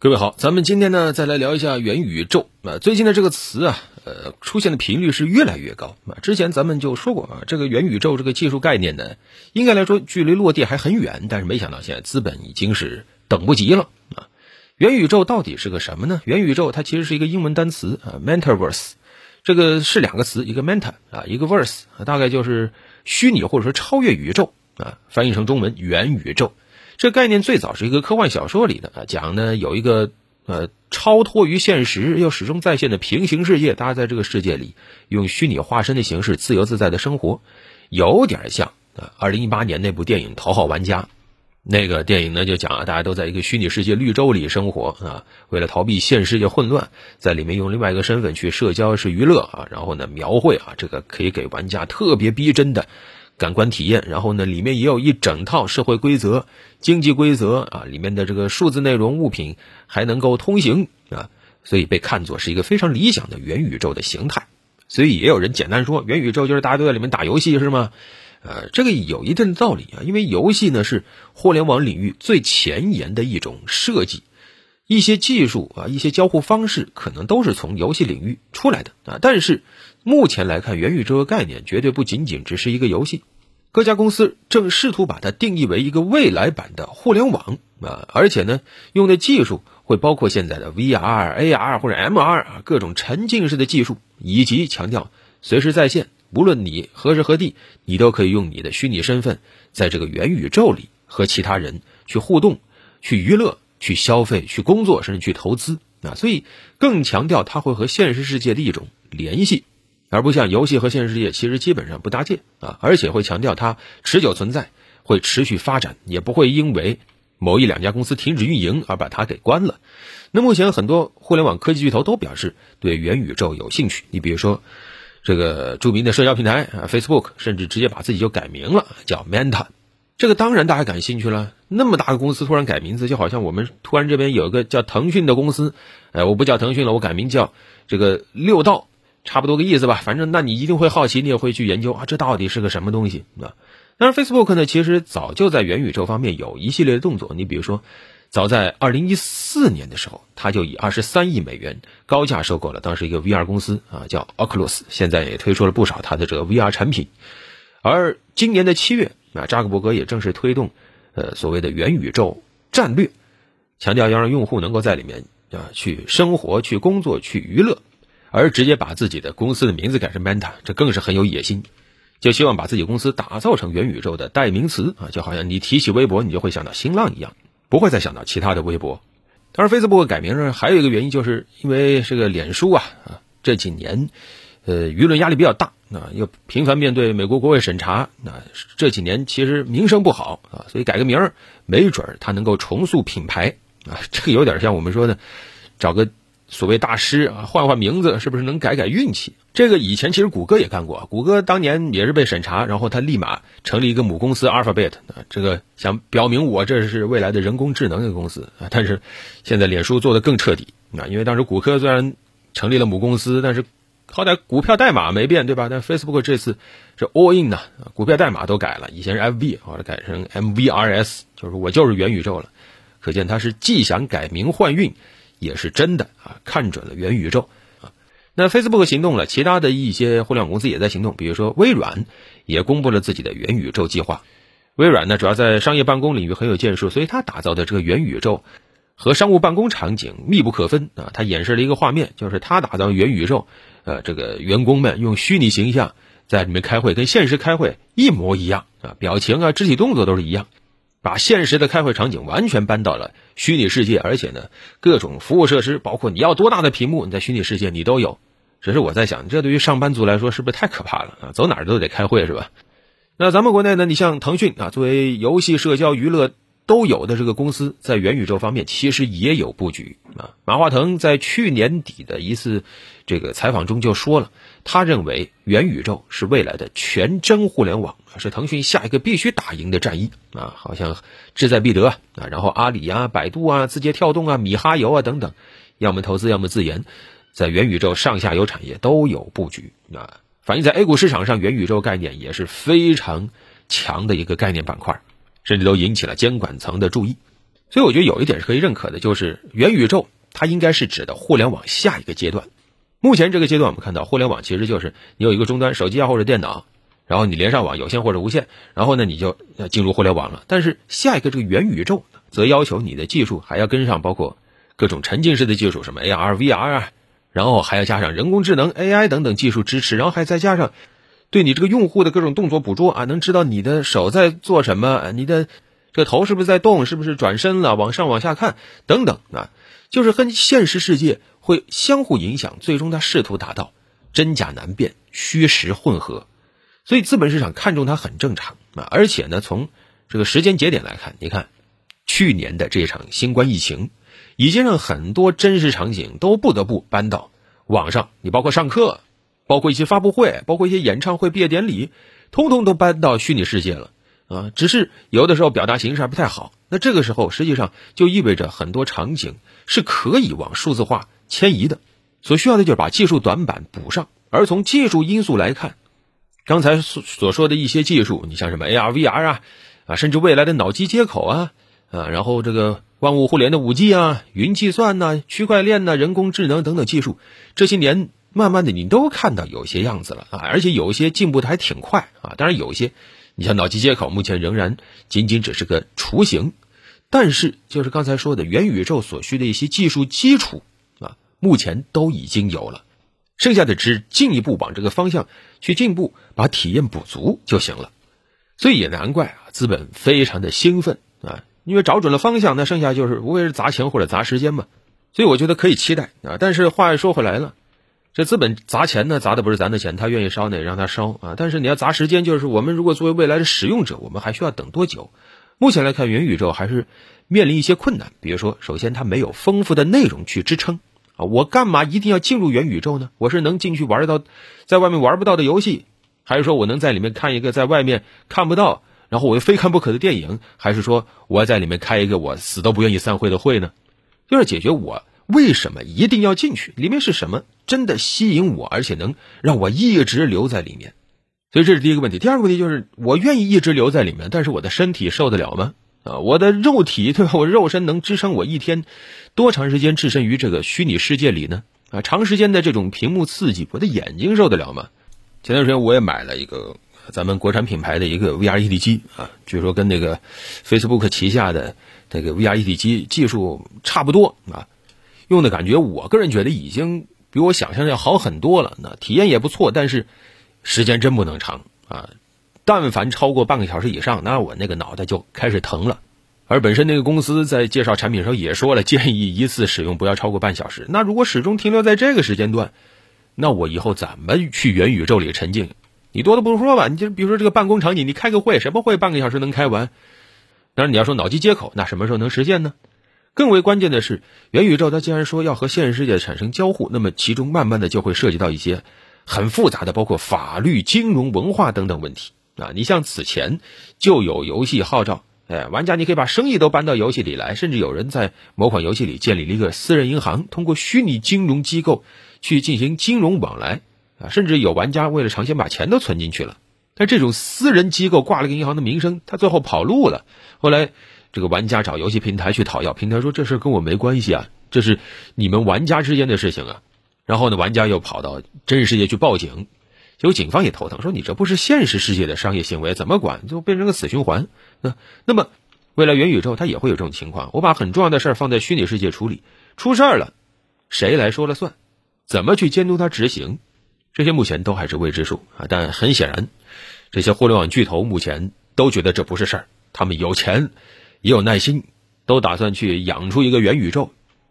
各位好，咱们今天呢再来聊一下元宇宙啊。最近的这个词啊，呃，出现的频率是越来越高啊。之前咱们就说过啊，这个元宇宙这个技术概念呢，应该来说距离落地还很远，但是没想到现在资本已经是等不及了啊。元宇宙到底是个什么呢？元宇宙它其实是一个英文单词啊，metaverse，这个是两个词，一个 meta 啊，一个 verse，大概就是虚拟或者说超越宇宙啊，翻译成中文元宇宙。这概念最早是一个科幻小说里的啊，讲呢有一个呃超脱于现实又始终在线的平行世界，大家在这个世界里用虚拟化身的形式自由自在的生活，有点像啊二零一八年那部电影《头号玩家》，那个电影呢就讲啊大家都在一个虚拟世界绿洲里生活啊，为了逃避现实世界混乱，在里面用另外一个身份去社交是娱乐啊，然后呢描绘啊这个可以给玩家特别逼真的。感官体验，然后呢，里面也有一整套社会规则、经济规则啊，里面的这个数字内容物品还能够通行啊，所以被看作是一个非常理想的元宇宙的形态。所以也有人简单说，元宇宙就是大家都在里面打游戏，是吗？呃，这个有一定的道理啊，因为游戏呢是互联网领域最前沿的一种设计。一些技术啊，一些交互方式可能都是从游戏领域出来的啊。但是目前来看，元宇宙的概念绝对不仅仅只是一个游戏。各家公司正试图把它定义为一个未来版的互联网啊，而且呢，用的技术会包括现在的 VR、AR 或者 MR 啊，各种沉浸式的技术，以及强调随时在线，无论你何时何地，你都可以用你的虚拟身份在这个元宇宙里和其他人去互动、去娱乐。去消费、去工作，甚至去投资啊，所以更强调它会和现实世界的一种联系，而不像游戏和现实世界其实基本上不搭界啊，而且会强调它持久存在，会持续发展，也不会因为某一两家公司停止运营而把它给关了。那目前很多互联网科技巨头都表示对元宇宙有兴趣，你比如说这个著名的社交平台啊，Facebook，甚至直接把自己就改名了，叫 Meta。这个当然大家感兴趣了。那么大个公司突然改名字，就好像我们突然这边有一个叫腾讯的公司，哎，我不叫腾讯了，我改名叫这个六道，差不多个意思吧。反正那你一定会好奇，你也会去研究啊，这到底是个什么东西啊？当然，Facebook 呢，其实早就在元宇宙方面有一系列的动作。你比如说，早在二零一四年的时候，他就以二十三亿美元高价收购了当时一个 VR 公司啊，叫 Oculus，现在也推出了不少他的这个 VR 产品。而今年的七月。那扎克伯格也正式推动，呃，所谓的元宇宙战略，强调要让用户能够在里面啊去生活、去工作、去娱乐，而直接把自己的公司的名字改成 Meta，这更是很有野心，就希望把自己公司打造成元宇宙的代名词啊，就好像你提起微博，你就会想到新浪一样，不会再想到其他的微博。当然，Facebook 改名呢，还有一个原因，就是因为这个脸书啊啊这几年。呃，舆论压力比较大，啊，又频繁面对美国国会审查，那这几年其实名声不好啊，所以改个名儿，没准儿他能够重塑品牌啊，这个有点像我们说的，找个所谓大师啊，换换名字，是不是能改改运气？这个以前其实谷歌也干过，谷歌当年也是被审查，然后他立马成立一个母公司 Alphabet，这个想表明我这是未来的人工智能的公司啊，但是现在脸书做的更彻底啊，因为当时谷歌虽然成立了母公司，但是。好歹股票代码没变，对吧？但 Facebook 这次是 all in 呢，股票代码都改了，以前是 FB，后来改成 MVRS，就是我就是元宇宙了。可见他是既想改名换运，也是真的啊，看准了元宇宙啊。那 Facebook 行动了，其他的一些互联网公司也在行动，比如说微软也公布了自己的元宇宙计划。微软呢，主要在商业办公领域很有建树，所以他打造的这个元宇宙。和商务办公场景密不可分啊！他演示了一个画面，就是他打造元宇宙，呃，这个员工们用虚拟形象在里面开会，跟现实开会一模一样啊，表情啊、肢体动作都是一样，把现实的开会场景完全搬到了虚拟世界，而且呢，各种服务设施，包括你要多大的屏幕，你在虚拟世界你都有。只是我在想，这对于上班族来说是不是太可怕了啊？走哪儿都得开会是吧？那咱们国内呢？你像腾讯啊，作为游戏、社交、娱乐。都有的这个公司在元宇宙方面其实也有布局啊。马化腾在去年底的一次这个采访中就说了，他认为元宇宙是未来的全真互联网，是腾讯下一个必须打赢的战役啊，好像志在必得啊。然后阿里啊、百度啊、字节跳动啊、米哈游啊等等，要么投资要么自研，在元宇宙上下游产业都有布局啊。反映在 A 股市场上，元宇宙概念也是非常强的一个概念板块。甚至都引起了监管层的注意。所以我觉得有一点是可以认可的，就是元宇宙它应该是指的互联网下一个阶段。目前这个阶段，我们看到互联网其实就是你有一个终端，手机啊或者电脑，然后你连上网，有线或者无线，然后呢你就进入互联网了。但是下一个这个元宇宙，则要求你的技术还要跟上，包括各种沉浸式的技术，什么 AR、VR 啊，然后还要加上人工智能、AI 等等技术支持，然后还再加上对你这个用户的各种动作捕捉啊，能知道你的手在做什么，你的这个头是不是在动，是不是转身了，往上往下看等等啊，就是和现实世界。会相互影响，最终它试图达到真假难辨、虚实混合，所以资本市场看中它很正常啊。而且呢，从这个时间节点来看，你看去年的这场新冠疫情，已经让很多真实场景都不得不搬到网上。你包括上课，包括一些发布会，包括一些演唱会、毕业典礼，通通都搬到虚拟世界了啊。只是有的时候表达形式还不太好，那这个时候实际上就意味着很多场景是可以往数字化。迁移的，所需要的就是把技术短板补上。而从技术因素来看，刚才所所说的一些技术，你像什么 AR、VR 啊，啊，甚至未来的脑机接口啊，啊，然后这个万物互联的五 G 啊，云计算呐，区块链呐，人工智能等等技术，这些年慢慢的你都看到有些样子了啊，而且有一些进步的还挺快啊。当然有一些，你像脑机接口，目前仍然仅仅只是个雏形，但是就是刚才说的元宇宙所需的一些技术基础啊。目前都已经有了，剩下的只进一步往这个方向去进步，把体验补足就行了。所以也难怪啊，资本非常的兴奋啊，因为找准了方向，那剩下就是无非是砸钱或者砸时间嘛。所以我觉得可以期待啊。但是话又说回来了，这资本砸钱呢，砸的不是咱的钱，他愿意烧呢，也让他烧啊。但是你要砸时间，就是我们如果作为未来的使用者，我们还需要等多久？目前来看，元宇宙还是面临一些困难，比如说，首先它没有丰富的内容去支撑。啊，我干嘛一定要进入元宇宙呢？我是能进去玩到，在外面玩不到的游戏，还是说我能在里面看一个在外面看不到，然后我又非看不可的电影，还是说我要在里面开一个我死都不愿意散会的会呢？就是解决我为什么一定要进去，里面是什么真的吸引我，而且能让我一直留在里面？所以这是第一个问题。第二个问题就是我愿意一直留在里面，但是我的身体受得了吗？啊，我的肉体对吧？我肉身能支撑我一天多长时间置身于这个虚拟世界里呢？啊，长时间的这种屏幕刺激，我的眼睛受得了吗？前段时间我也买了一个咱们国产品牌的一个 VR 一体机啊，据说跟那个 Facebook 旗下的这个 VR 一体机技术差不多啊，用的感觉我个人觉得已经比我想象要好很多了。那体验也不错，但是时间真不能长啊。但凡超过半个小时以上，那我那个脑袋就开始疼了。而本身那个公司在介绍产品时候也说了，建议一次使用不要超过半小时。那如果始终停留在这个时间段，那我以后怎么去元宇宙里沉浸？你多的不说吧，你就比如说这个办公场景，你开个会，什么会半个小时能开完？但是你要说脑机接口，那什么时候能实现呢？更为关键的是，元宇宙它既然说要和现实世界产生交互，那么其中慢慢的就会涉及到一些很复杂的，包括法律、金融、文化等等问题。啊，你像此前就有游戏号召，哎，玩家你可以把生意都搬到游戏里来，甚至有人在某款游戏里建立了一个私人银行，通过虚拟金融机构去进行金融往来，啊，甚至有玩家为了尝鲜把钱都存进去了。但这种私人机构挂了个银行的名声，他最后跑路了。后来这个玩家找游戏平台去讨要，平台说这事跟我没关系啊，这是你们玩家之间的事情啊。然后呢，玩家又跑到真实世界去报警。结果警方也头疼，说你这不是现实世界的商业行为，怎么管？就变成个死循环。那那么，未来元宇宙它也会有这种情况。我把很重要的事儿放在虚拟世界处理，出事儿了，谁来说了算？怎么去监督它执行？这些目前都还是未知数啊。但很显然，这些互联网巨头目前都觉得这不是事儿，他们有钱，也有耐心，都打算去养出一个元宇宙。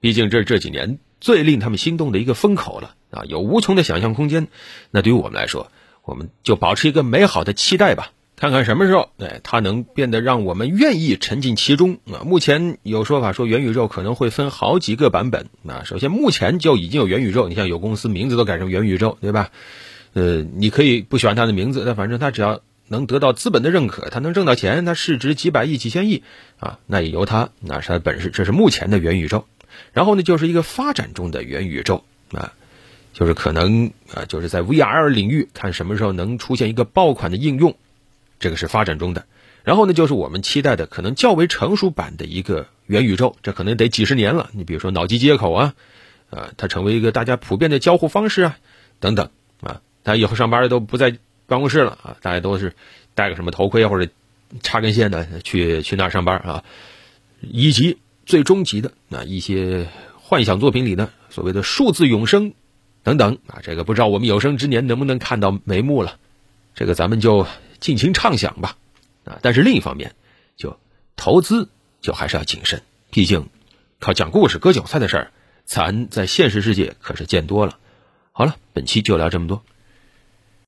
毕竟这是这几年最令他们心动的一个风口了。啊，有无穷的想象空间。那对于我们来说，我们就保持一个美好的期待吧，看看什么时候，哎，它能变得让我们愿意沉浸其中。啊，目前有说法说元宇宙可能会分好几个版本。啊，首先目前就已经有元宇宙，你像有公司名字都改成元宇宙，对吧？呃，你可以不喜欢它的名字，但反正它只要能得到资本的认可，他能挣到钱，他市值几百亿、几千亿，啊，那也由他，那是他的本事。这是目前的元宇宙。然后呢，就是一个发展中的元宇宙，啊。就是可能啊，就是在 VR 领域看什么时候能出现一个爆款的应用，这个是发展中的。然后呢，就是我们期待的可能较为成熟版的一个元宇宙，这可能得几十年了。你比如说脑机接口啊，啊，它成为一个大家普遍的交互方式啊，等等啊，他以后上班都不在办公室了啊，大家都是戴个什么头盔或者插根线的去去那儿上班啊，以及最终极的那一些幻想作品里呢，所谓的数字永生等等啊，这个不知道我们有生之年能不能看到眉目了，这个咱们就尽情畅想吧。啊，但是另一方面，就投资就还是要谨慎，毕竟靠讲故事割韭菜的事儿，咱在现实世界可是见多了。好了，本期就聊这么多。